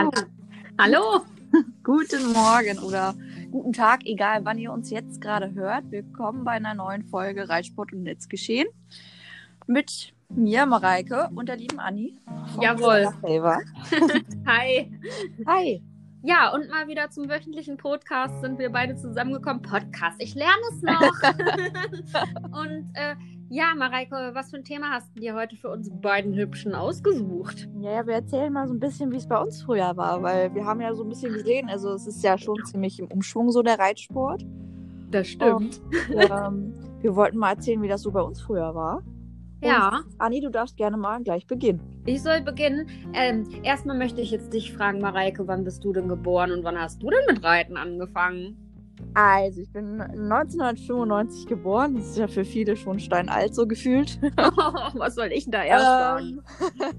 Hallo. Hallo. Guten Morgen oder guten Tag, egal wann ihr uns jetzt gerade hört. Willkommen bei einer neuen Folge Reitsport und Netzgeschehen mit mir, Mareike, und der lieben Anni. Jawohl. Hi. Hi. Ja, und mal wieder zum wöchentlichen Podcast sind wir beide zusammengekommen. Podcast, ich lerne es noch. und äh, ja, Mareike, was für ein Thema hast du dir heute für uns beiden Hübschen ausgesucht? Ja, ja, wir erzählen mal so ein bisschen, wie es bei uns früher war, weil wir haben ja so ein bisschen gesehen, also es ist ja schon ziemlich im Umschwung so der Reitsport. Das stimmt. Und, ähm, wir wollten mal erzählen, wie das so bei uns früher war. Ja. Anni, du darfst gerne mal gleich beginnen. Ich soll beginnen. Ähm, erstmal möchte ich jetzt dich fragen, Mareike, wann bist du denn geboren und wann hast du denn mit Reiten angefangen? Also, ich bin 1995 geboren. Das ist ja für viele schon steinalt so gefühlt. Was soll ich denn da erst sagen?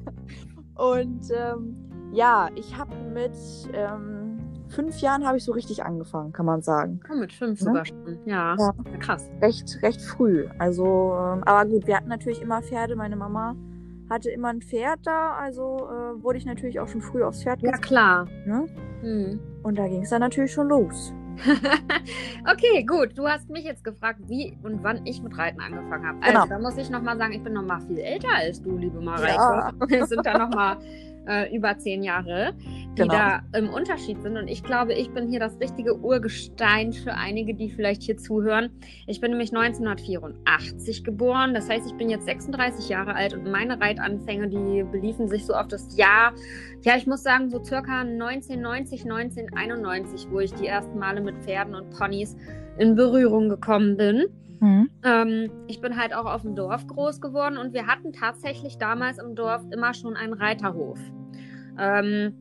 Und ähm, ja, ich habe mit ähm, fünf Jahren habe ich so richtig angefangen, kann man sagen. Oh, mit fünf Ja. sogar schon. Ja, Ja. krass. Recht, recht früh. Also, ähm, aber gut, wir hatten natürlich immer Pferde. Meine Mama hatte immer ein Pferd da, also äh, wurde ich natürlich auch schon früh aufs Pferd Ja, gesetzt. klar. Ne? Hm. Und da ging es dann natürlich schon los. okay, gut. Du hast mich jetzt gefragt, wie und wann ich mit Reiten angefangen habe. Also, Genau. da muss ich nochmal sagen, ich bin nochmal viel älter als du, liebe Mareike. Ja. Wir sind da nochmal äh, über zehn Jahre, die Genau. da im Unterschied sind. Und ich glaube, ich bin hier das richtige Urgestein für einige, die vielleicht hier zuhören. Ich bin nämlich 1984 geboren. Das heißt, ich bin jetzt 36 Jahre alt und meine Reitanfänge, die beliefen sich so auf das Jahr, ja, ich muss sagen, so circa 1990, 1991, wo ich die ersten Male mit Pferden und Ponys in Berührung gekommen bin. Mhm. Ähm, ich bin halt auch auf dem Dorf groß geworden und wir hatten tatsächlich damals im Dorf immer schon einen Reiterhof. Ähm,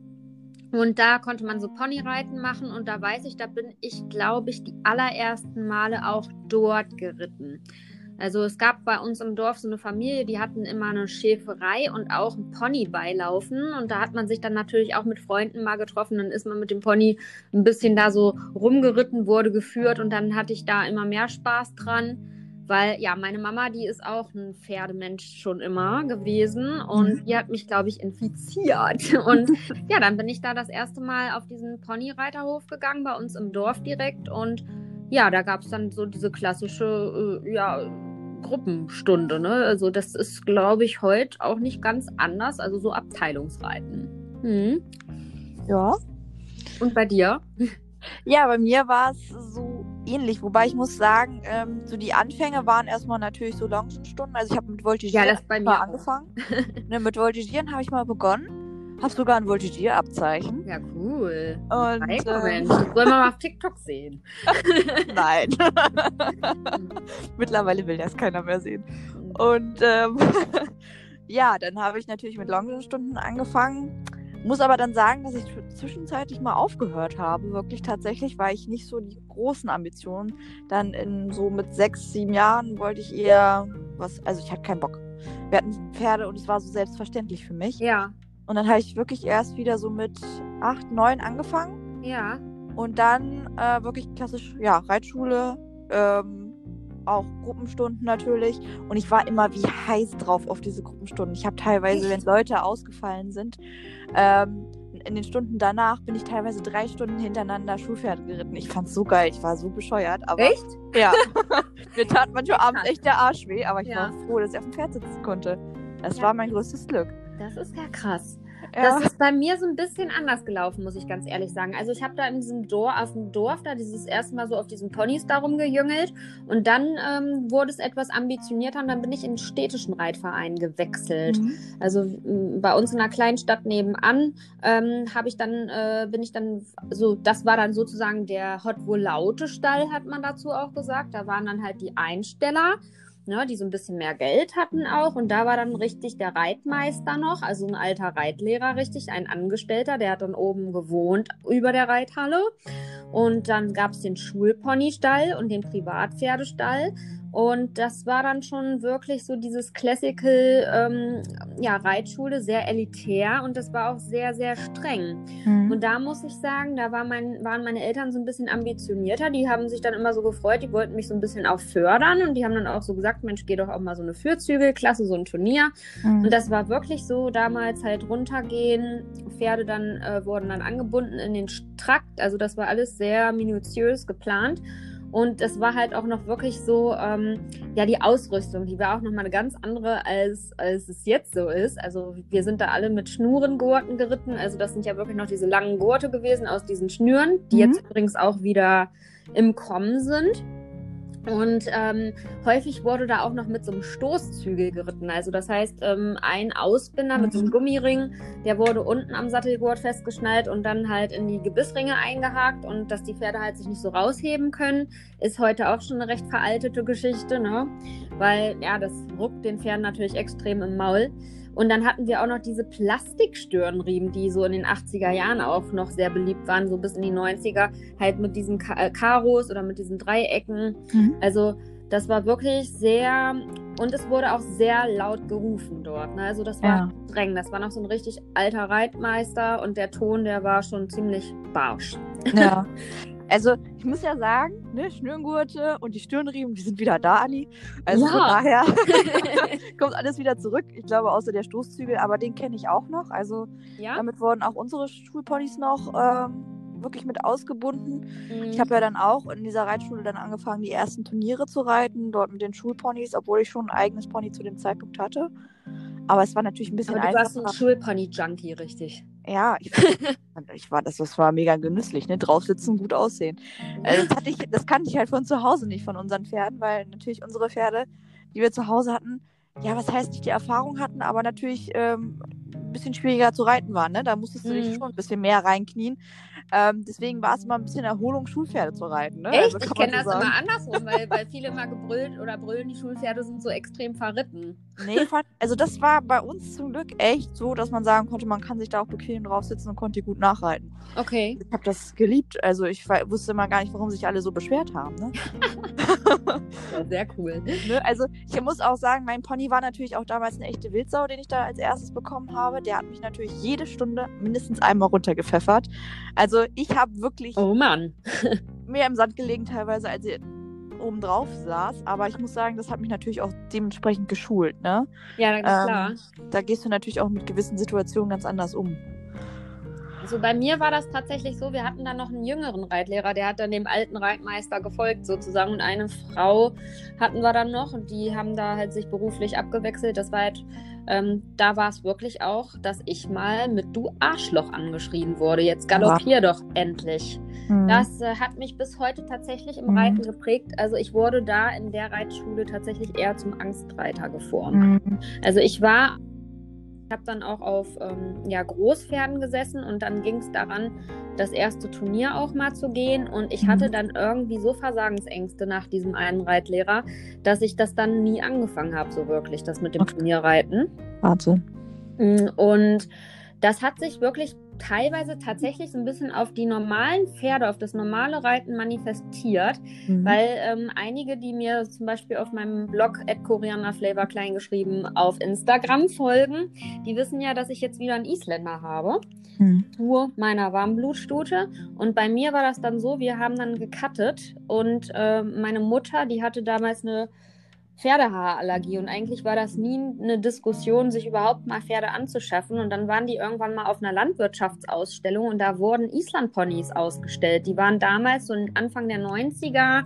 und da konnte man so Ponyreiten machen und da weiß ich, da bin ich, glaube ich, die allerersten Male auch dort geritten. Also es gab bei uns im Dorf so eine Familie, die hatten immer eine Schäferei und auch ein Pony beilaufen. Und da hat man sich dann natürlich auch mit Freunden mal getroffen. Dann ist man mit dem Pony ein bisschen da so rumgeritten, wurde geführt und dann hatte ich da immer mehr Spaß dran. Weil ja, meine Mama, die ist auch ein Pferdemensch schon immer gewesen und die hat mich, glaube ich, infiziert. Und ja, dann bin ich da das erste Mal auf diesen Ponyreiterhof gegangen, bei uns im Dorf direkt. Und ja, da gab es dann so diese klassische, äh, ja, Gruppenstunde. Ne? Also das ist, glaube ich, heute auch nicht ganz anders. Also so Abteilungsreiten. Hm. Ja. Und bei dir? Ja, bei mir war es so ähnlich, wobei ich muss sagen, ähm, so die Anfänge waren erstmal natürlich so Longenstunden. Also ich habe mit Voltigieren Ja, angefangen. ne, mit Voltigieren habe ich mal begonnen. Habe sogar ein Voltigierabzeichen. Ja, cool. Und Hey, Mensch, das wollen wir mal auf TikTok sehen. nein. Mittlerweile will das keiner mehr sehen. Und ähm, ja, dann habe ich natürlich mit Longenstunden angefangen. Muss aber dann sagen, dass ich zwischenzeitlich mal aufgehört habe, wirklich tatsächlich, weil ich nicht so die großen Ambitionen. Dann in so mit sechs, sieben Jahren wollte ich eher was, also ich hatte keinen Bock. Wir hatten Pferde und es war so selbstverständlich für mich. Ja, Und dann habe ich wirklich erst wieder so mit acht, neun angefangen. ja. Und dann äh, wirklich klassisch, ja, Reitschule, ähm, auch Gruppenstunden natürlich. Und ich war immer wie heiß drauf auf diese Gruppenstunden. Ich habe teilweise, wenn Leute ausgefallen sind, ähm, in den Stunden danach bin ich teilweise drei Stunden hintereinander Schulpferde geritten. Ich fand's so geil, ich war so bescheuert. Aber Echt? ja, mir tat manchmal abends echt der Arsch weh, aber ich Ja. war froh, dass ich auf dem Pferd sitzen konnte. Das Ja. war mein größtes Glück. Das ist ja krass. Ja. Das ist bei mir so ein bisschen anders gelaufen, muss ich ganz ehrlich sagen. Also ich habe da in diesem Dorf, auf dem Dorf da dieses erste Mal so auf diesen Ponys da rumgejüngelt und dann ähm, wurde es etwas ambitionierter und dann bin ich in den städtischen Reitverein gewechselt. Mhm. Also bei uns in einer kleinen Stadt nebenan ähm, habe ich dann äh, bin ich dann so das war dann sozusagen der Hot laute Stall hat man dazu auch gesagt. Da waren dann halt die Einsteller ne, die so ein bisschen mehr Geld hatten auch. Und da war dann richtig der Reitmeister noch, also ein alter Reitlehrer, richtig, ein Angestellter, der hat dann oben gewohnt über der Reithalle. Und dann gab es den Schulponystall und den Privatpferdestall. Und das war dann schon wirklich so dieses Classical, ähm, ja, Reitschule, sehr elitär und das war auch sehr, sehr streng. Mhm. Und da muss ich sagen, da war mein, waren meine Eltern so ein bisschen ambitionierter. Die haben sich dann immer so gefreut, die wollten mich so ein bisschen auch fördern und die haben dann auch so gesagt, Mensch, geh doch auch mal so eine Fürzügelklasse, so ein Turnier. Mhm. Und das war wirklich so, damals halt runtergehen, Pferde dann äh, wurden dann angebunden in den Trakt, also das war alles sehr minutiös geplant. Und es war halt auch noch wirklich so, ähm, ja, die Ausrüstung, die war auch nochmal eine ganz andere, als, als es jetzt so ist. Also wir sind da alle mit Schnurengurten geritten. Also das sind ja wirklich noch diese langen Gurte gewesen aus diesen Schnüren, die mhm. jetzt übrigens auch wieder im Kommen sind. Und ähm, häufig wurde da auch noch mit so einem Stoßzügel geritten. Also das heißt, ähm, ein Ausbinder mit so einem mhm. Gummiring, der wurde unten am Sattelgurt festgeschnallt und dann halt in die Gebissringe eingehakt und dass die Pferde halt sich nicht so rausheben können, ist heute auch schon eine recht veraltete Geschichte, ne? Weil ja, das ruckt den Pferden natürlich extrem im Maul. Und dann hatten wir auch noch diese Plastikstirnriemen, die so in den 80er Jahren auch noch sehr beliebt waren, so bis in die 90er, halt mit diesen Ka äh, Karos oder mit diesen Dreiecken. Mhm. Also das war wirklich sehr und es wurde auch sehr laut gerufen dort. Ne? Also das war ja. streng. Das war noch so ein richtig alter Reitmeister und der Ton, der war schon ziemlich barsch. Ja. Also, ich muss ja sagen, ne, Schnürgurte und die Stirnriemen, die sind wieder da, Anni. Also ja. von daher kommt alles wieder zurück. Ich glaube, außer der Stoßzügel, aber den kenne ich auch noch. Also, ja? damit wurden auch unsere Schulponys noch ähm, wirklich mit ausgebunden. Mhm. Ich habe ja dann auch in dieser Reitschule dann angefangen, die ersten Turniere zu reiten, dort mit den Schulponys, obwohl ich schon ein eigenes Pony zu dem Zeitpunkt hatte. Aber es war natürlich ein bisschen Aber du einfacher. warst ein Schulpony-Junkie, richtig. Ja, ich, ich, war, das, das war mega genüsslich, ne? Drauf sitzen, gut aussehen. Also das, hatte ich, das kannte ich halt von zu Hause nicht von unseren Pferden, weil natürlich unsere Pferde, die wir zu Hause hatten, ja, was heißt nicht die Erfahrung hatten, aber natürlich ähm, ein bisschen schwieriger zu reiten waren. Ne? Da musstest du mhm. dich schon ein bisschen mehr reinknien. Ähm, deswegen war es immer ein bisschen Erholung, Schulpferde zu reiten. Ne? Echt? Also ich kenne das sagen. immer andersrum, weil, weil viele immer gebrüllt oder brüllen, die Schulpferde sind so extrem verritten. Nee, also das war bei uns zum Glück echt so, dass man sagen konnte, man kann sich da auch bequem drauf sitzen und konnte gut nachreiten. Okay. Ich habe das geliebt. Also ich wusste immer gar nicht, warum sich alle so beschwert haben. Ne? sehr cool. Ne? Also ich muss auch sagen, mein Pony war natürlich auch damals eine echte Wildsau, den ich da als erstes bekommen habe. Der hat mich natürlich jede Stunde mindestens einmal runtergepfeffert. Also ich habe wirklich oh Mann. mehr im Sand gelegen teilweise, als ich oben drauf saß. Aber ich muss sagen, das hat mich natürlich auch dementsprechend geschult. Ne? Ja, ähm, klar. Da gehst du natürlich auch mit gewissen Situationen ganz anders um. Also bei mir war das tatsächlich so, wir hatten dann noch einen jüngeren Reitlehrer, der hat dann dem alten Reitmeister gefolgt sozusagen und eine Frau hatten wir dann noch und die haben da halt sich beruflich abgewechselt. Das war halt, ähm, da war es wirklich auch, dass ich mal mit du Arschloch angeschrien wurde. Jetzt galoppier wow. doch endlich. Mhm. Das äh, hat mich bis heute tatsächlich im mhm. Reiten geprägt. Also ich wurde da in der Reitschule tatsächlich eher zum Angstreiter geformt. Mhm. Also ich war habe dann auch auf ähm, ja, Großpferden gesessen und dann ging es daran, das erste Turnier auch mal zu gehen. Und ich hatte mhm. dann irgendwie so Versagensängste nach diesem einen Reitlehrer, dass ich das dann nie angefangen habe, so wirklich, das mit dem. Turnierreiten. Warte. Mm, und das hat sich wirklich teilweise tatsächlich so ein bisschen auf die normalen Pferde, auf das normale Reiten manifestiert, mhm. weil ähm, einige, die mir zum Beispiel auf meinem Blog @korianderflavor kleingeschrieben auf Instagram folgen, die wissen ja, dass ich jetzt wieder einen Isländer habe. Mhm. Tour meiner Warmblutstute. Und bei mir war das dann so, wir haben dann gecuttet und äh, meine Mutter, die hatte damals eine Pferdehaarallergie und eigentlich war das nie eine Diskussion, sich überhaupt mal Pferde anzuschaffen. Und dann waren die irgendwann mal auf einer Landwirtschaftsausstellung und da wurden Islandponys ausgestellt. Die waren damals so Anfang der 90er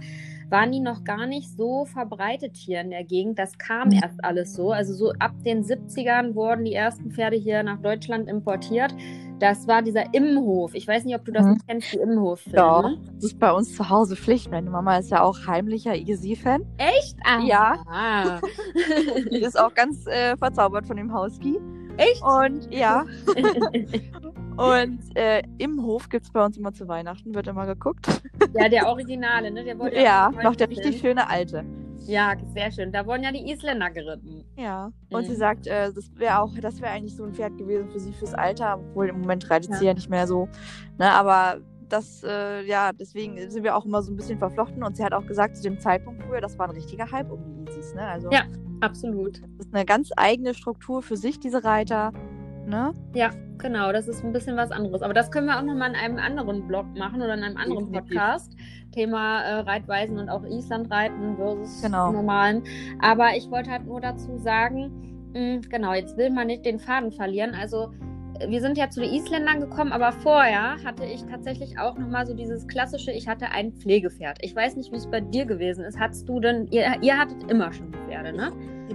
waren die noch gar nicht so verbreitet hier in der Gegend. Das kam mhm. erst alles so. Also so ab den 70ern wurden die ersten Pferde hier nach Deutschland importiert. Das war dieser Immenhof. Ich weiß nicht, ob du das mhm. kennst, die immenhof Ja, das ist bei uns zu Hause Pflicht. Meine Mama ist ja auch heimlicher Igesi-Fan. Echt? Ah, ja. die ist auch ganz äh, verzaubert von dem Husky. Echt? Und ja. Und äh, im Hof gibt es bei uns immer zu Weihnachten, wird immer geguckt. Ja, der Originale, ne? Der wurde ja, ja noch der richtig schöne alte. Ja, sehr schön. Da wurden ja die Isländer geritten. Ja. Und mhm. sie sagt, äh, das wäre auch, das wäre eigentlich so ein Pferd gewesen für sie fürs Alter, obwohl im Moment reitet ja. sie ja nicht mehr so. Ne, aber das, äh, ja, deswegen sind wir auch immer so ein bisschen verflochten. Und sie hat auch gesagt, zu dem Zeitpunkt früher, das war ein richtiger Hype um die Easies, ne? Also, Ja. Absolut. das ist eine ganz eigene Struktur für sich, diese Reiter, ne? Ja, genau, das ist ein bisschen was anderes. Aber das können wir auch nochmal in einem anderen Blog machen oder in einem anderen. Podcast. Thema äh, Reitweisen und auch Islandreiten versus Genau. normalen. Aber ich wollte halt nur dazu sagen, mh, genau, jetzt will man nicht den Faden verlieren. Also äh, wir sind ja zu den Isländern gekommen, aber vorher hatte ich tatsächlich auch nochmal so dieses klassische, ich hatte ein Pflegepferd. Ich weiß nicht, wie es bei dir gewesen ist. Hattest du denn, ihr, ihr hattet immer schon Pferde, ne?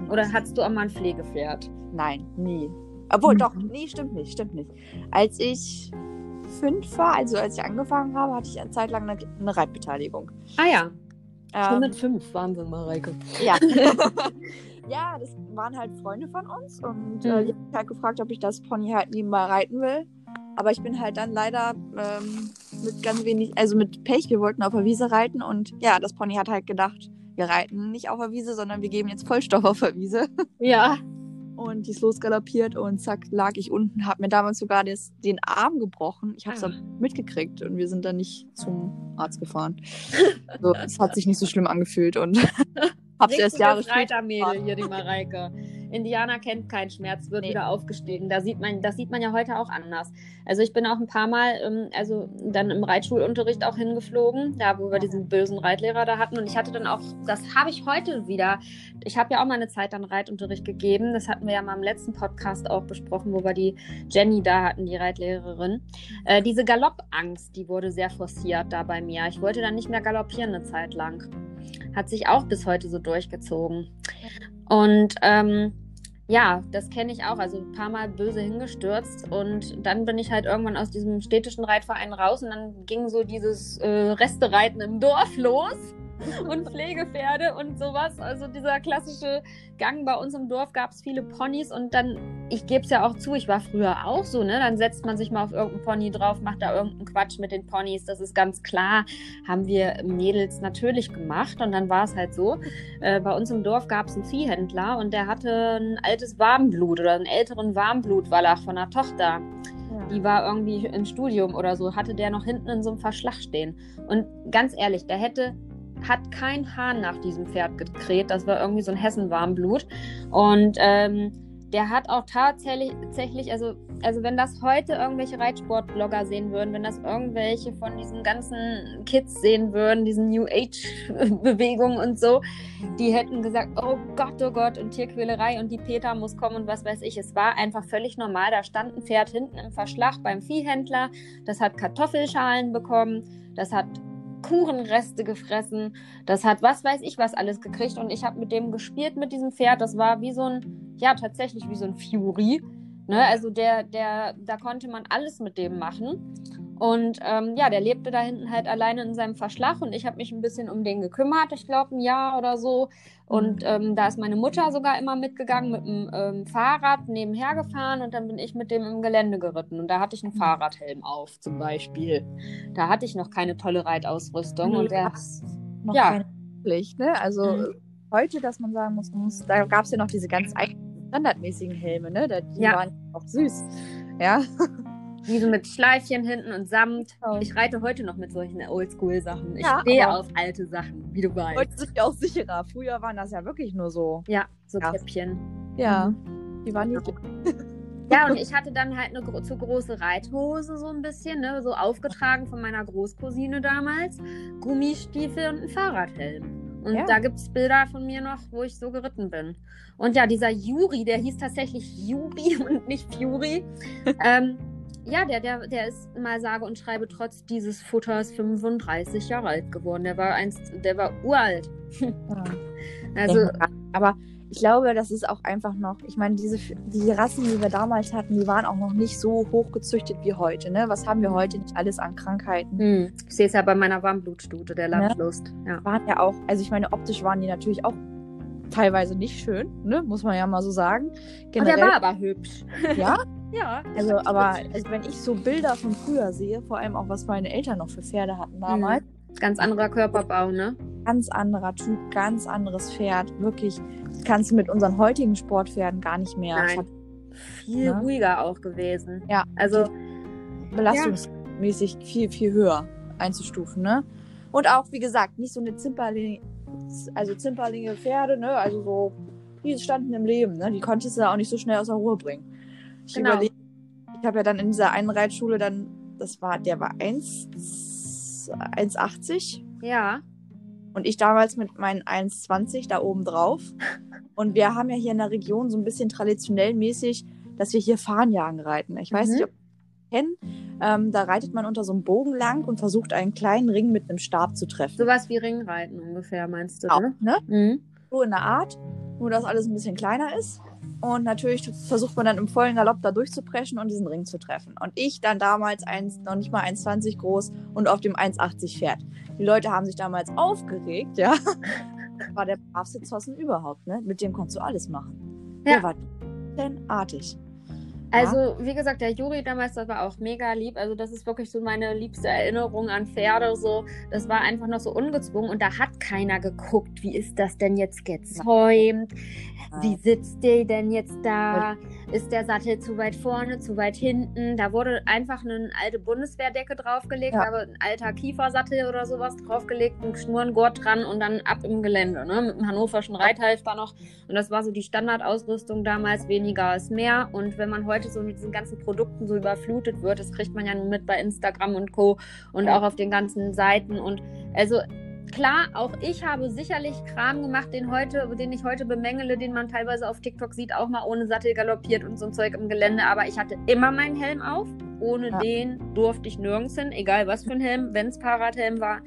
Oder hattest du auch mal ein Pflegepferd? Nein, nie. Obwohl, Mhm. doch, nee, stimmt nicht, stimmt nicht. Als ich fünf war, also als ich angefangen habe, hatte ich eine Zeit lang eine, eine Reitbeteiligung. Ah ja. Ähm, 105, Wahnsinn, Mareike. Ja. ja, das waren halt Freunde von uns und äh, Mhm. die haben mich halt gefragt, ob ich das Pony halt nebenbei reiten will. Aber ich bin halt dann leider ähm, mit ganz wenig, also mit Pech, wir wollten auf der Wiese reiten und ja, das Pony hat halt gedacht, wir reiten nicht auf der Wiese, sondern wir geben jetzt Vollstoff auf der Wiese. Ja. Und die ist losgaloppiert und zack, lag ich unten, hab mir damals sogar des, den Arm gebrochen. Ich hab's Ah. dann mitgekriegt und wir sind dann nicht zum Arzt gefahren. so, es hat sich nicht so schlimm angefühlt und hab's erst Jahre später. Reitermädel hier, die Mareike. Indianer kennt keinen Schmerz, wird Nee. wieder aufgestiegen. Da sieht man, das sieht man ja heute auch anders. Also ich bin auch ein paar Mal, ähm, also dann im Reitschulunterricht auch hingeflogen, da wo wir diesen bösen Reitlehrer da hatten. Und ich hatte dann auch, das habe ich heute wieder. Ich habe ja auch mal eine Zeit dann Reitunterricht gegeben. Das hatten wir ja mal im letzten Podcast auch besprochen, wo wir die Jenny da hatten, die Reitlehrerin. Äh, diese Galoppangst, die wurde sehr forciert da bei mir. Ich wollte dann nicht mehr galoppieren eine Zeit lang. Hat sich auch bis heute so durchgezogen. Und ähm, ja, das kenne ich auch. Also ein paar Mal böse hingestürzt. Und dann bin ich halt irgendwann aus diesem städtischen Reitverein raus und dann ging so dieses äh, Restereiten im Dorf los. Und Pflegepferde und sowas. Also dieser klassische Gang bei uns im Dorf gab es viele Ponys und dann, ich gebe es ja auch zu, ich war früher auch so, ne? Dann setzt man sich mal auf irgendeinen Pony drauf, macht da irgendeinen Quatsch mit den Ponys. Das ist ganz klar. Haben wir Mädels natürlich gemacht und dann war es halt so. Äh, bei uns im Dorf gab es einen Viehhändler und der hatte ein altes Warmblut oder einen älteren Warmblutwallach von einer Tochter. Die war irgendwie im Studium oder so, hatte der noch hinten in so einem Verschlag stehen. Und ganz ehrlich, der hätte, hat kein Hahn nach diesem Pferd gekräht. Das war irgendwie so ein Hessen-Warmblut. Und ähm, der hat auch tatsächlich, also, also wenn das heute irgendwelche Reitsportblogger sehen würden, wenn das irgendwelche von diesen ganzen Kids sehen würden, diesen New Age-Bewegungen und so, die hätten gesagt, oh Gott, oh Gott, und Tierquälerei und die Peter muss kommen und was weiß ich. Es war einfach völlig normal. Da stand ein Pferd hinten im Verschlag beim Viehhändler, das hat Kartoffelschalen bekommen, das hat Kuchenreste gefressen, das hat was weiß ich was alles gekriegt und ich habe mit dem gespielt mit diesem Pferd. Das war wie so ein, ja tatsächlich wie so ein Fury. Ne? Also der, der, da konnte man alles mit dem machen. Und ähm, ja, der lebte da hinten halt alleine in seinem Verschlag und ich habe mich ein bisschen um den gekümmert, ich glaube ein Jahr oder so. Und ähm, da ist meine Mutter sogar immer mitgegangen mit dem ähm, Fahrrad nebenher gefahren und dann bin ich mit dem im Gelände geritten. Und da hatte ich einen Fahrradhelm auf zum Beispiel. Da hatte ich noch keine tolle Reitausrüstung. Und der, noch Ja. keine Pflicht, ne? Also Mhm. heute, dass man sagen muss, muss da gab es ja noch diese ganz eigenen standardmäßigen Helme, ne? Die Ja. waren auch süß. Ja. diese mit Schleifchen hinten und Samt. Ich reite heute noch mit solchen Oldschool-Sachen. Ich Ja, stehe auf alte Sachen, wie du weißt. Heute sind die auch sicherer. Früher waren das ja wirklich nur so. Ja, so Ja. Käppchen. Ja. Die waren niedlich. Ja, und ich hatte dann halt eine zu große Reithose, so ein bisschen, ne? so aufgetragen von meiner Großcousine damals. Gummistiefel und ein Fahrradhelm. Und Ja. da gibt es Bilder von mir noch, wo ich so geritten bin. Und ja, dieser Juri, der hieß tatsächlich Juri und nicht Fury. ähm, ja, der, der, der ist mal sage und schreibe trotz dieses Futters 35 Jahre alt geworden. Der war einst, der war uralt. Ja. Also, aber ich glaube, das ist auch einfach noch, ich meine, diese die Rassen, die wir damals hatten, die waren auch noch nicht so hochgezüchtet wie heute. Ne? Was haben wir heute nicht alles an Krankheiten? hm, ich sehe es ja bei meiner Warmblutstute, der Landlust. Ja. Waren ja auch, also ich meine, optisch waren die natürlich auch teilweise nicht schön, ne? muss man ja mal so sagen. Und der Generell, war aber hübsch. ja, Ja. also aber also wenn ich so Bilder von früher sehe, vor allem auch was meine Eltern noch für Pferde hatten damals, Ganz anderer Körperbau, ne? ganz anderer Typ, ganz anderes Pferd, wirklich kannst du mit unseren heutigen Sportpferden gar nicht mehr Nein. ver- Viel Ja. ruhiger auch gewesen. Ja. Also, Belastungs mäßig viel, viel höher einzustufen, ne? Und auch, wie gesagt, nicht so eine Zimperlinge, also Zimperlinge Pferde, ne? Also so, die standen im Leben, ne? Die konntest du auch nicht so schnell aus der Ruhe bringen. Ich Genau. überlege, ich habe ja dann in dieser einen Reitschule dann, das war, der war 1, 1,80 Ja. und ich damals mit meinen 1,20 da oben drauf. Und wir haben ja hier in der Region so ein bisschen traditionell mäßig, dass wir hier Fahnenjagen reiten. Ich weiß Mhm. nicht, ob kennt. Ähm, da reitet man unter so einem Bogen lang und versucht einen kleinen Ring mit einem Stab zu treffen. Sowas wie Ringreiten ungefähr, meinst du, Genau, ne? ne? Mhm. So in der Art, nur dass alles ein bisschen kleiner ist. Und natürlich versucht man dann im vollen Galopp da durchzupreschen und diesen Ring zu treffen. Und ich dann damals eins, noch nicht mal 1,20 groß und auf dem 1,80 Pferd. Die Leute haben sich damals aufgeregt, ja. War der bravste Zossen überhaupt, ne? Mit dem konntest du alles machen. Ja. Der war artig. Also, wie gesagt, der Juri damals, das war auch mega lieb. Also, das ist wirklich so meine liebste Erinnerung an Pferde. So, das war einfach noch so ungezwungen und da hat keiner geguckt, wie ist das denn jetzt gezäumt? Wie sitzt der denn jetzt da? Ist der Sattel zu weit vorne, zu weit hinten? Da wurde einfach eine alte Bundeswehrdecke draufgelegt, Ja. aber ein alter Kiefersattel oder sowas draufgelegt, ein Schnurrengurt dran und dann ab im Gelände, ne? Mit dem hannoverschen Reithalfter noch. Und das war so die Standardausrüstung damals, weniger ist mehr. Und wenn man heute so mit diesen ganzen Produkten so überflutet wird, das kriegt man ja mit bei Instagram und Co. und auch auf den ganzen Seiten. Und also klar, auch ich habe sicherlich Kram gemacht, den heute, den ich heute bemängele, den man teilweise auf TikTok sieht, auch mal ohne Sattel galoppiert und so ein Zeug im Gelände. Aber ich hatte immer meinen Helm auf. Ohne Ja. den durfte ich nirgends hin, egal was für ein Helm, wenn es Fahrradhelm war.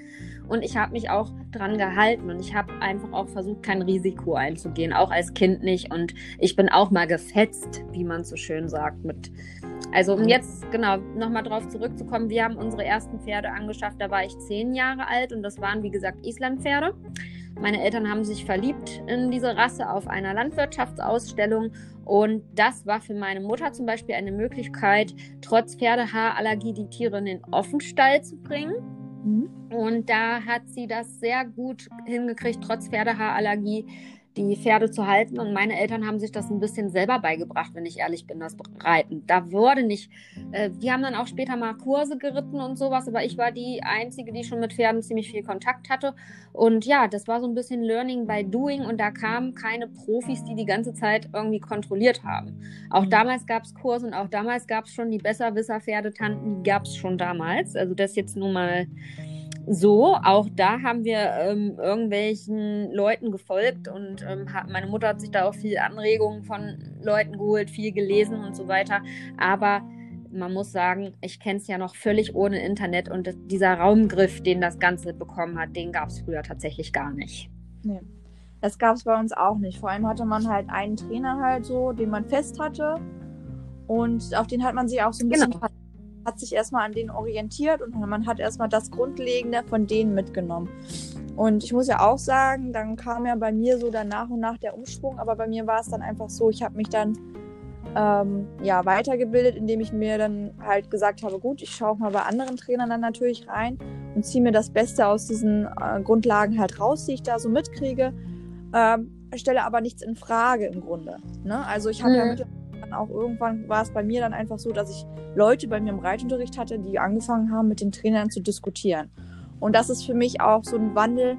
Und ich habe mich auch dran gehalten und ich habe einfach auch versucht, kein Risiko einzugehen, auch als Kind nicht. Und ich bin auch mal gefetzt, wie man so schön sagt. Mit also um Mhm. jetzt genau nochmal drauf zurückzukommen, wir haben unsere ersten Pferde angeschafft, da war ich zehn Jahre alt und das waren wie gesagt Islandpferde. Meine Eltern haben sich verliebt in diese Rasse auf einer Landwirtschaftsausstellung und das war für meine Mutter zum Beispiel eine Möglichkeit, trotz Pferdehaarallergie die Tiere in den Offenstall zu bringen. Mhm. Und da hat sie das sehr gut hingekriegt, trotz Pferdehaarallergie die Pferde zu halten. Und meine Eltern haben sich das ein bisschen selber beigebracht, wenn ich ehrlich bin, das Reiten. Da wurde nicht, äh, die haben dann auch später mal Kurse geritten und sowas, aber ich war die Einzige, die schon mit Pferden ziemlich viel Kontakt hatte. Und ja, das war so ein bisschen Learning by Doing und da kamen keine Profis, die die ganze Zeit irgendwie kontrolliert haben. Auch damals gab es Kurse und auch damals gab es schon die Besserwisser-Pferdetanten, die gab es schon damals. Also das jetzt nur mal so. Auch da haben wir ähm, irgendwelchen Leuten gefolgt und ähm, hat, meine Mutter hat sich da auch viel Anregungen von Leuten geholt, viel gelesen und so weiter. Aber man muss sagen, ich kenne es ja noch völlig ohne Internet und das, dieser Raumgriff, den das Ganze bekommen hat, den gab es früher tatsächlich gar nicht. Das gab es bei uns auch nicht. Vor allem hatte man halt einen Trainer halt so, den man fest hatte. Und auf den hat man sich auch so ein bisschen Genau. Hat sich erstmal an denen orientiert und man hat erstmal das Grundlegende von denen mitgenommen. Und ich muss ja auch sagen, dann kam ja bei mir so dann nach und nach der Umschwung, aber bei mir war es dann einfach so, ich habe mich dann ähm, ja weitergebildet, indem ich mir dann halt gesagt habe, gut, ich schaue auch mal bei anderen Trainern dann natürlich rein und ziehe mir das Beste aus diesen äh, Grundlagen halt raus, die ich da so mitkriege, ähm, stelle aber nichts in Frage im Grunde. Ne? Also ich habe ja Mhm. mittlerweile dann auch irgendwann war es bei mir dann einfach so, dass ich Leute bei mir im Reitunterricht hatte, die angefangen haben, mit den Trainern zu diskutieren. Und das ist für mich auch so ein Wandel,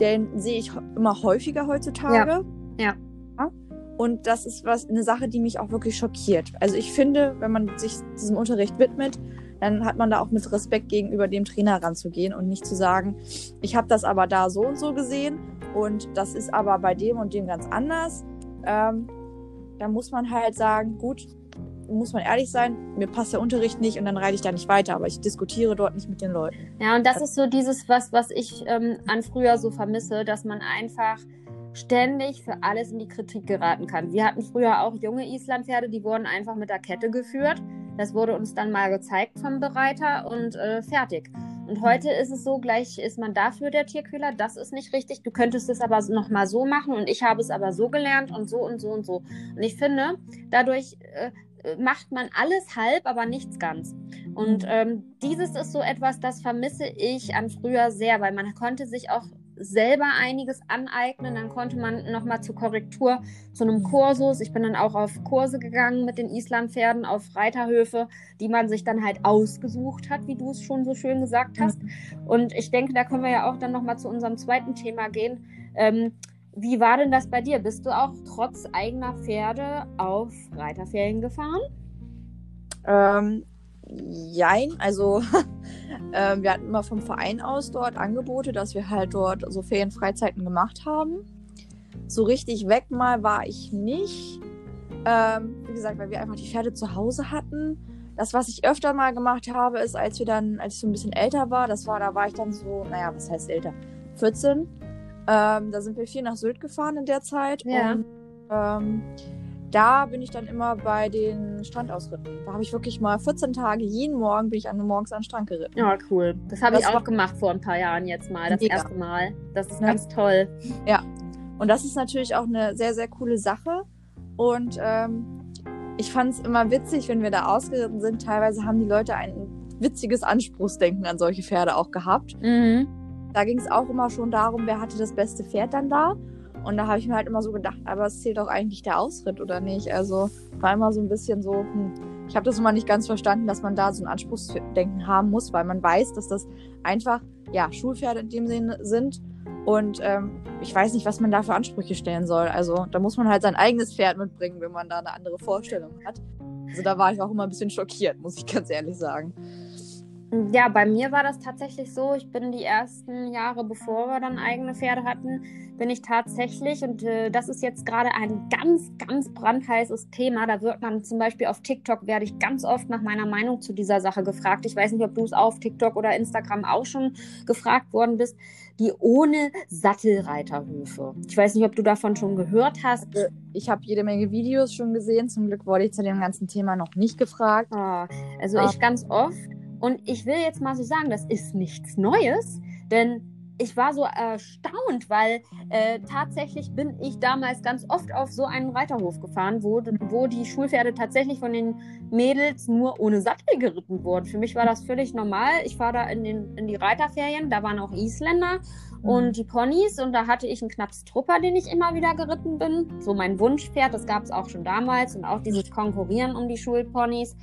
den sehe ich immer häufiger heutzutage. Ja. Ja. Und das ist was eine Sache, die mich auch wirklich schockiert. Also ich finde, wenn man sich diesem Unterricht widmet, dann hat man da auch mit Respekt gegenüber dem Trainer ranzugehen und nicht zu sagen, ich habe das aber da so und so gesehen und das ist aber bei dem und dem ganz anders. Ähm, da muss man halt sagen, gut, muss man ehrlich sein, mir passt der Unterricht nicht und dann reite ich da nicht weiter, aber ich diskutiere dort nicht mit den Leuten. Ja, und das ist so dieses, was, was ich ähm, an früher so vermisse, dass man einfach ständig für alles in die Kritik geraten kann. Wir hatten früher auch junge Islandpferde, die wurden einfach mit der Kette geführt. Das wurde uns dann mal gezeigt vom Bereiter und äh, fertig. Und heute ist es so, gleich ist man dafür der Tierquäler, das ist nicht richtig. Du könntest es aber noch mal so machen und ich habe es aber so gelernt und so und so und so. Und ich finde, dadurch äh, macht man alles halb, aber nichts ganz. Und ähm, dieses ist so etwas, das vermisse ich an früher sehr, weil man konnte sich auch selber einiges aneignen. Dann konnte man nochmal zur Korrektur zu einem Kursus. Ich bin dann auch auf Kurse gegangen mit den Islandpferden, auf Reiterhöfe, die man sich dann halt ausgesucht hat, wie du es schon so schön gesagt hast. Und ich denke, da können wir ja auch dann nochmal zu unserem zweiten Thema gehen. Ähm, wie war denn das bei dir? Bist du auch trotz eigener Pferde auf Reiterferien gefahren? Ähm, jein, also ähm, wir hatten immer vom Verein aus dort Angebote, dass wir halt dort so Ferienfreizeiten gemacht haben. So richtig weg mal war ich nicht. Ähm, wie gesagt, weil wir einfach die Pferde zu Hause hatten. Das, was ich öfter mal gemacht habe, ist, als wir dann, als ich so ein bisschen älter war, das war, da war ich dann so, naja, was heißt älter? 14. Ähm, da sind wir viel nach Sylt gefahren in der Zeit. Ja. Und, ähm, da bin ich dann immer bei den Strandausritten. Da habe ich wirklich mal 14 Tage, jeden Morgen bin ich an, morgens an den Strand geritten. Ja, cool. Das habe ich auch gemacht vor ein paar Jahren jetzt mal, das Mega. erste Mal. Das ist Ja. ganz toll. Und das ist natürlich auch eine sehr, sehr coole Sache. Und ähm, ich fand es immer witzig, wenn wir da ausgeritten sind. Teilweise haben die Leute ein witziges Anspruchsdenken an solche Pferde auch gehabt. Mhm. Da ging es auch immer schon darum, wer hatte das beste Pferd dann da. Und da habe ich mir halt immer so gedacht, aber es zählt doch eigentlich der Ausritt, oder nicht? Also war immer so ein bisschen so, hm, ich habe das immer nicht ganz verstanden, dass man da so ein Anspruchsdenken haben muss, weil man weiß, dass das einfach, ja, Schulpferde in dem Sinne sind. Und ähm, ich weiß nicht, was man da für Ansprüche stellen soll. Also da muss man halt sein eigenes Pferd mitbringen, wenn man da eine andere Vorstellung hat. Also da war ich auch immer ein bisschen schockiert, muss ich ganz ehrlich sagen. Ja, bei mir war das tatsächlich so. Ich bin die ersten Jahre, bevor wir dann eigene Pferde hatten, bin ich tatsächlich, und äh, das ist jetzt gerade ein ganz, ganz brandheißes Thema. Da wird man zum Beispiel auf TikTok, werde ich ganz oft nach meiner Meinung zu dieser Sache gefragt. Ich weiß nicht, ob du es auf TikTok oder Instagram auch schon gefragt worden bist. Die ohne Sattelreiterhöfe. Ich weiß nicht, ob du davon schon gehört hast. Ich habe jede Menge Videos schon gesehen. Zum Glück wurde ich zu dem ganzen Thema noch nicht gefragt. Ah, also Ah. ich ganz oft. Und ich will jetzt mal so sagen, das ist nichts Neues, denn ich war so erstaunt, weil äh, tatsächlich bin ich damals ganz oft auf so einen Reiterhof gefahren, wo, wo die Schulpferde tatsächlich von den Mädels nur ohne Sattel geritten wurden. Für mich war das völlig normal. Ich fahre da in, den, in die Reiterferien, da waren auch Isländer und die Ponys und da hatte ich einen Knaps Trupper, den ich immer wieder geritten bin. So mein Wunschpferd, das gab es auch schon damals und auch dieses Konkurrieren um die Schulponys.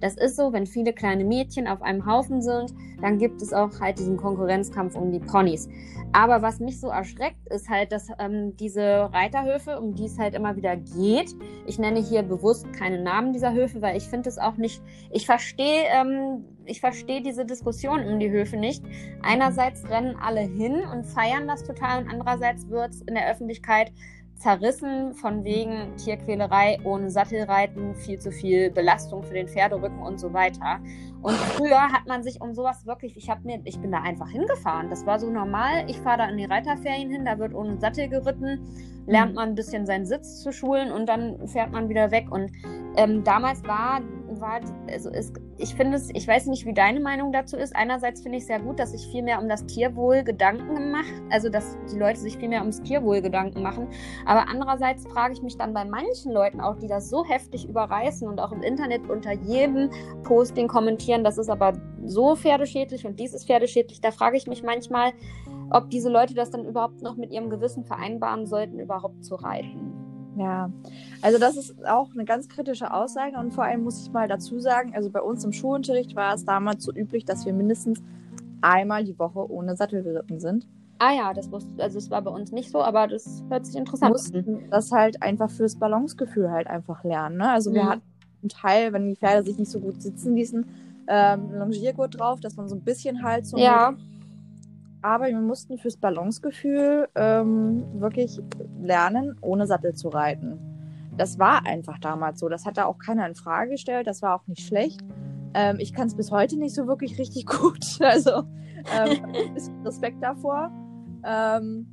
Das ist so, wenn viele kleine Mädchen auf einem Haufen sind, dann gibt es auch halt diesen Konkurrenzkampf um die Ponys. Aber was mich so erschreckt, ist halt, dass ähm, diese Reiterhöfe, um die es halt immer wieder geht, ich nenne hier bewusst keine Namen dieser Höfe, weil ich finde es auch nicht, ich verstehe, ähm, ich verstehe diese Diskussion um die Höfe nicht. Einerseits rennen alle hin und feiern das total und andererseits wird es in der Öffentlichkeit zerrissen von wegen Tierquälerei ohne Sattelreiten, viel zu viel Belastung für den Pferderücken und so weiter. Und früher hat man sich um sowas wirklich, ich habe mir, ich bin da einfach hingefahren. Das war so normal. Ich fahre da in die Reiterferien hin, da wird ohne Sattel geritten, lernt man ein bisschen seinen Sitz zu schulen und dann fährt man wieder weg. Und ähm, damals war, war also es, ich finde es, ich weiß nicht, wie deine Meinung dazu ist. Einerseits finde ich sehr gut, dass sich viel mehr um das Tierwohl Gedanken gemacht, also dass die Leute sich viel mehr ums Tierwohl Gedanken machen. Aber andererseits frage ich mich dann bei manchen Leuten auch, die das so heftig überreißen und auch im Internet unter jedem Posting kommentieren, das ist aber so pferdeschädlich und dies ist pferdeschädlich. Da frage ich mich manchmal, ob diese Leute das dann überhaupt noch mit ihrem Gewissen vereinbaren sollten, überhaupt zu reiten. Ja, also das ist auch eine ganz kritische Aussage und vor allem muss ich mal dazu sagen, also bei uns im Schulunterricht war es damals so üblich, dass wir mindestens einmal die Woche ohne Sattel geritten sind. Ah ja, das wusste, also es war bei uns nicht so, aber das hört sich interessant an. mussten das halt einfach fürs Balancegefühl halt einfach lernen. Ne? Also wir Mhm. hatten einen Teil, wenn die Pferde sich nicht so gut sitzen ließen, ähm, Longiergurt drauf, dass man so ein bisschen halt so Ja, Aber wir mussten fürs Balancegefühl ähm, wirklich lernen, ohne Sattel zu reiten. Das war einfach damals so. Das hat da auch keiner in Frage gestellt. Das war auch nicht schlecht. Ähm, ich kann es bis heute nicht so wirklich richtig gut. Also ähm, bisschen Respekt davor. Ähm,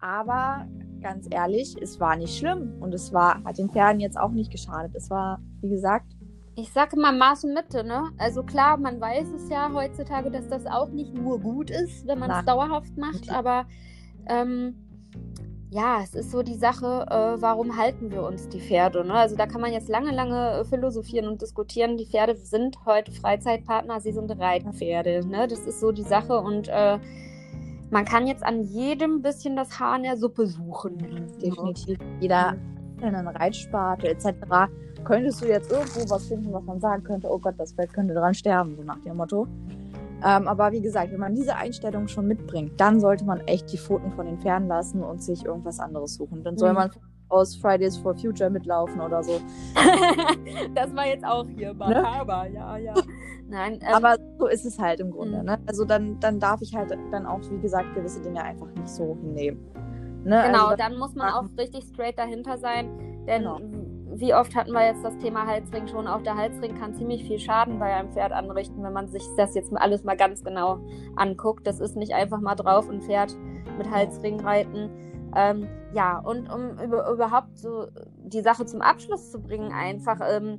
aber ganz ehrlich, es war nicht schlimm. Und es war, hat den Pferden jetzt auch nicht geschadet. Es war, wie gesagt, ich sage immer Maß und Mitte, ne? Also klar, man weiß es ja heutzutage, dass das auch nicht nur gut ist, wenn man es dauerhaft macht, aber ähm, ja, es ist so die Sache, äh, warum halten wir uns die Pferde? Ne? Also da kann man jetzt lange, lange äh, philosophieren und diskutieren. Die Pferde sind heute Freizeitpartner, sie sind Reitpferde. Ne? Das ist so die Sache und äh, man kann jetzt an jedem bisschen das Haar in der Suppe suchen. Definitiv. Jeder einzelnen Reitsparte etc. könntest du jetzt irgendwo was finden, was man sagen könnte, oh Gott, das Pferd könnte dran sterben, so nach dem Motto. Ähm, aber wie gesagt, wenn man diese Einstellung schon mitbringt, dann sollte man echt die Pfoten von den Pferden lassen und sich irgendwas anderes suchen. Dann soll Mhm. man aus Fridays for Future mitlaufen oder so. das war jetzt auch hier makaber, ja, ja. Nein, ähm, Aber so ist es halt im Grunde. Mhm. Ne? Also dann, dann darf ich halt dann auch, wie gesagt, gewisse Dinge einfach nicht so hinnehmen. Ne? Genau, also, dann muss man auch richtig straight dahinter sein. Denn Genau. Wie oft hatten wir jetzt das Thema Halsring schon? Auch der Halsring kann ziemlich viel Schaden bei einem Pferd anrichten, wenn man sich das jetzt alles mal ganz genau anguckt. Das ist nicht einfach mal drauf ein Pferd mit Halsring reiten. Ähm, ja, und um über, überhaupt so die Sache zum Abschluss zu bringen, einfach, ähm,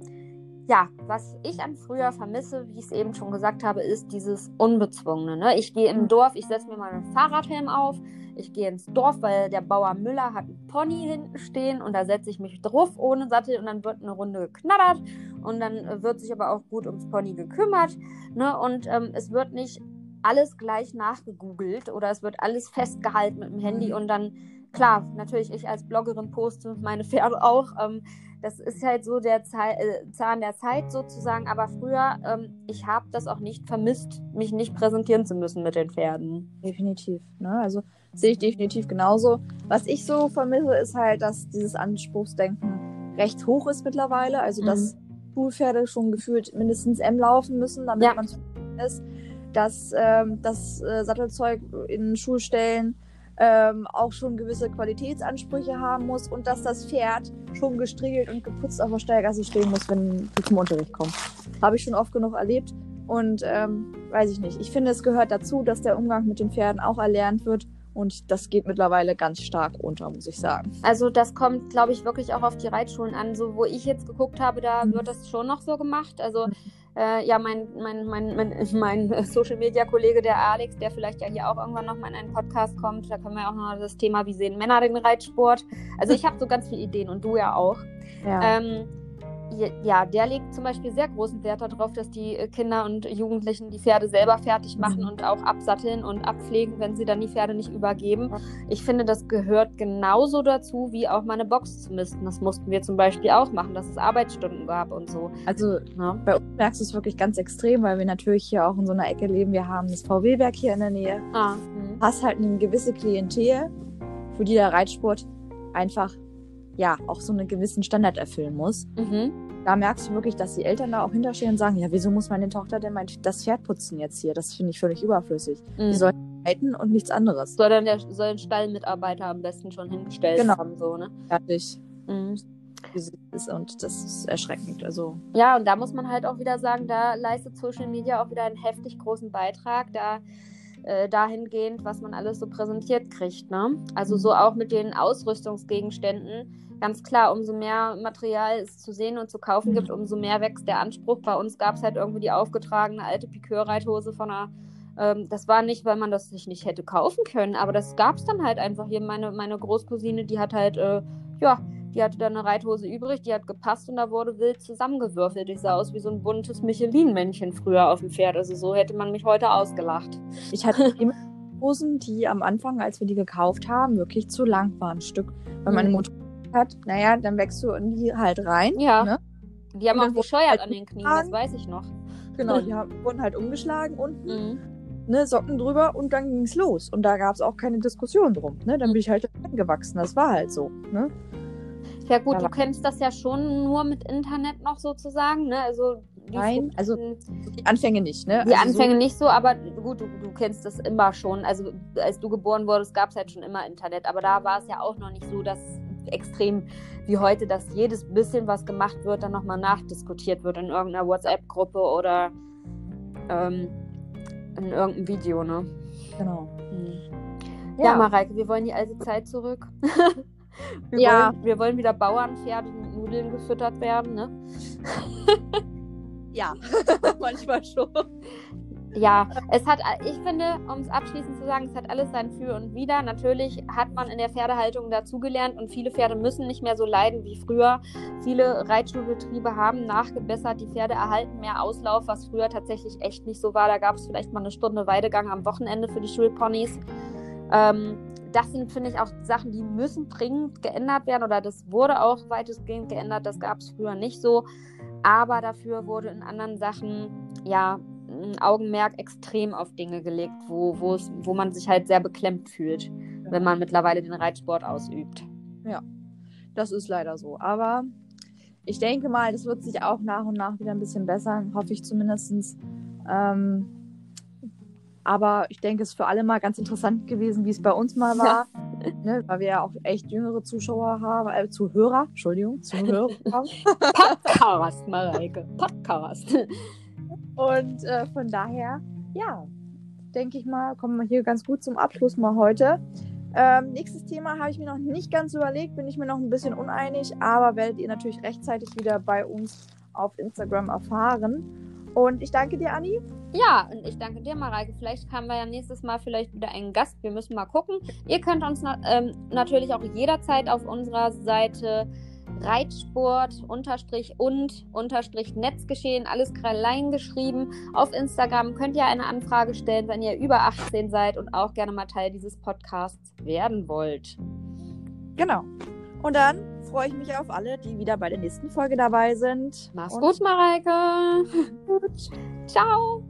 ja, was ich an früher vermisse, wie ich es eben schon gesagt habe, ist dieses Unbezwungene. Ne? Ich gehe im Mhm. Dorf, ich setze mir mal einen Fahrradhelm auf, ich gehe ins Dorf, weil der Bauer Müller hat einen Pony hinten stehen und da setze ich mich drauf ohne Sattel und dann wird eine Runde geknattert und dann äh, wird sich aber auch gut ums Pony gekümmert. Ne? Und ähm, es wird nicht alles gleich nachgegoogelt oder es wird alles festgehalten mit dem Handy Mhm. und dann, klar, natürlich ich als Bloggerin poste meine Pferde auch. Ähm, das ist halt so der äh, Zahn der Zeit sozusagen, aber früher, ähm, ich habe das auch nicht vermisst, mich nicht präsentieren zu müssen mit den Pferden. Definitiv. Ne? Also sehe ich definitiv genauso. Was ich so vermisse, ist halt, dass dieses Anspruchsdenken recht hoch ist mittlerweile. Also dass Schulpferde schon gefühlt mindestens M laufen müssen, damit Ja. man zufrieden ist. Dass ähm, das äh, Sattelzeug in Schulstellen ähm, auch schon gewisse Qualitätsansprüche haben muss und dass das Pferd schon gestriegelt und geputzt auf der Steilgasse stehen muss, wenn du zum Unterricht kommst. Habe ich schon oft genug erlebt. Und ähm, weiß ich nicht. Ich finde, es gehört dazu, dass der Umgang mit den Pferden auch erlernt wird. Und das geht mittlerweile ganz stark unter, muss ich sagen. Also das kommt, glaube ich, wirklich auch auf die Reitschulen an. So, wo ich jetzt geguckt habe, da Mhm. wird das schon noch so gemacht. Also äh, ja, mein, mein, mein, mein, mein Social-Media-Kollege, der Alex, der vielleicht ja hier auch irgendwann noch mal in einen Podcast kommt, da können wir auch noch das Thema, wie sehen Männer den Reitsport. Also ich habe so ganz viele Ideen und du ja auch. Ja. Ähm, ja, der legt zum Beispiel sehr großen Wert darauf, dass die äh, Kinder und Jugendlichen die Pferde selber fertig machen Mhm. und auch absatteln und abpflegen, wenn sie dann die Pferde nicht übergeben. Ja. Ich finde, das gehört genauso dazu, wie auch mal eine Box zu misten. Das mussten wir zum Beispiel auch machen, dass es Arbeitsstunden gab und so. also Ne? bei uns merkst du es wirklich ganz extrem, weil wir natürlich hier auch in so einer Ecke leben. Wir haben das VW-Werk hier in der Nähe. Ah, hm. Hast halt eine gewisse Klientel, für die der Reitsport einfach ja auch so einen gewissen Standard erfüllen muss. mhm. Da merkst du wirklich, dass die Eltern da auch hinterstehen und sagen, ja, wieso muss meine Tochter denn mein, das Pferd putzen jetzt hier? Das finde ich völlig überflüssig. Die Mhm. soll reiten und nichts anderes. Soll dann der soll ein Stallmitarbeiter am besten schon hingestellt Genau. haben, so, ne? Fertig. Mhm. Und das ist erschreckend. Also Ja, und da muss man halt auch wieder sagen, da leistet Social Media auch wieder einen heftig großen Beitrag, da äh, dahingehend, was man alles so präsentiert kriegt. Ne? Also so auch mit den Ausrüstungsgegenständen. Ganz klar, umso mehr Material es zu sehen und zu kaufen Mhm. gibt, umso mehr wächst der Anspruch. Bei uns gab es halt irgendwie die aufgetragene alte Piqueur-Reithose von einer ähm, das war nicht, weil man das sich nicht hätte kaufen können, aber das gab es dann halt einfach hier. Meine, meine Großcousine, die hat halt, äh, ja, die hatte dann eine Reithose übrig, die hat gepasst und da wurde wild zusammengewürfelt. Ich sah aus wie so ein buntes Michelin-Männchen früher auf dem Pferd. Also so hätte man mich heute ausgelacht. ich hatte immer Hosen, die am Anfang, als wir die gekauft haben, wirklich zu lang waren, ein Stück. Weil meine Mhm. Mutter hat, naja, dann wächst du in die halt rein. Ja. Ne? Die haben auch gescheuert halt an den Knien, das weiß ich noch. Genau, die haben, wurden halt umgeschlagen unten, Mhm. ne, Socken drüber und dann ging's los. Und da gab's auch keine Diskussion drum. Ne? Dann bin ich halt gewachsen. Das war halt so. Ne? Ja gut, du kennst das ja schon nur mit Internet noch sozusagen, ne? Also Nein, also Fotos- die Anfänge nicht. Ne? Die also Anfänge nicht so, aber gut, du, du kennst das immer schon. Also als du geboren wurdest, gab es halt schon immer Internet. Aber da war es ja auch noch nicht so, dass extrem wie heute, dass jedes bisschen, was gemacht wird, dann nochmal nachdiskutiert wird in irgendeiner WhatsApp-Gruppe oder ähm, in irgendeinem Video, ne? Genau. Hm. Ja, Ja. Mareike, wir wollen die alte Zeit zurück. wir, Ja. wollen, wir wollen wieder Bauernpferde mit Nudeln gefüttert werden, ne? Ja, manchmal schon. Ja, es hat, ich finde, um es abschließend zu sagen, es hat alles sein Für und Wider. Natürlich hat man in der Pferdehaltung dazugelernt und viele Pferde müssen nicht mehr so leiden wie früher. Viele Reitschulbetriebe haben nachgebessert, die Pferde erhalten mehr Auslauf, was früher tatsächlich echt nicht so war. Da gab es vielleicht mal eine Stunde Weidegang am Wochenende für die Schulponys. Ähm, das sind, finde ich, auch Sachen, die müssen dringend geändert werden oder das wurde auch weitestgehend geändert. Das gab es früher nicht so. Aber dafür wurde in anderen Sachen, ja, ein Augenmerk extrem auf Dinge gelegt, wo, wo man sich halt sehr beklemmt fühlt, ja. wenn man mittlerweile den Reitsport ausübt. Ja, das ist leider so. Aber ich denke mal, das wird sich auch nach und nach wieder ein bisschen bessern, hoffe ich zumindest. Ähm, aber ich denke, es ist für alle mal ganz interessant gewesen, wie es bei uns mal war. Ja. Ne, weil wir ja auch echt jüngere Zuschauer haben, äh, Zuhörer, Entschuldigung, Zuhörer haben. Podcast, Mareike, Podcast. Und äh, von daher, ja, denke ich mal, kommen wir hier ganz gut zum Abschluss mal heute. Ähm, nächstes Thema habe ich mir noch nicht ganz überlegt, bin ich mir noch ein bisschen uneinig, aber werdet ihr natürlich rechtzeitig wieder bei uns auf Instagram erfahren. Und ich danke dir, Anni. Ja, und ich danke dir, Mareike. Vielleicht haben wir ja nächstes Mal vielleicht wieder einen Gast. Wir müssen mal gucken. Ihr könnt uns na ähm, natürlich auch jederzeit auf unserer Seite Reitsport unterstrich und unterstrich Netzgeschehen, alles klein geschrieben. Auf Instagram könnt ihr eine Anfrage stellen, wenn ihr über 18 seid und auch gerne mal Teil dieses Podcasts werden wollt. Genau. Und dann freue ich mich auf alle, die wieder bei der nächsten Folge dabei sind. Mach's und gut, Mareike. Ciao.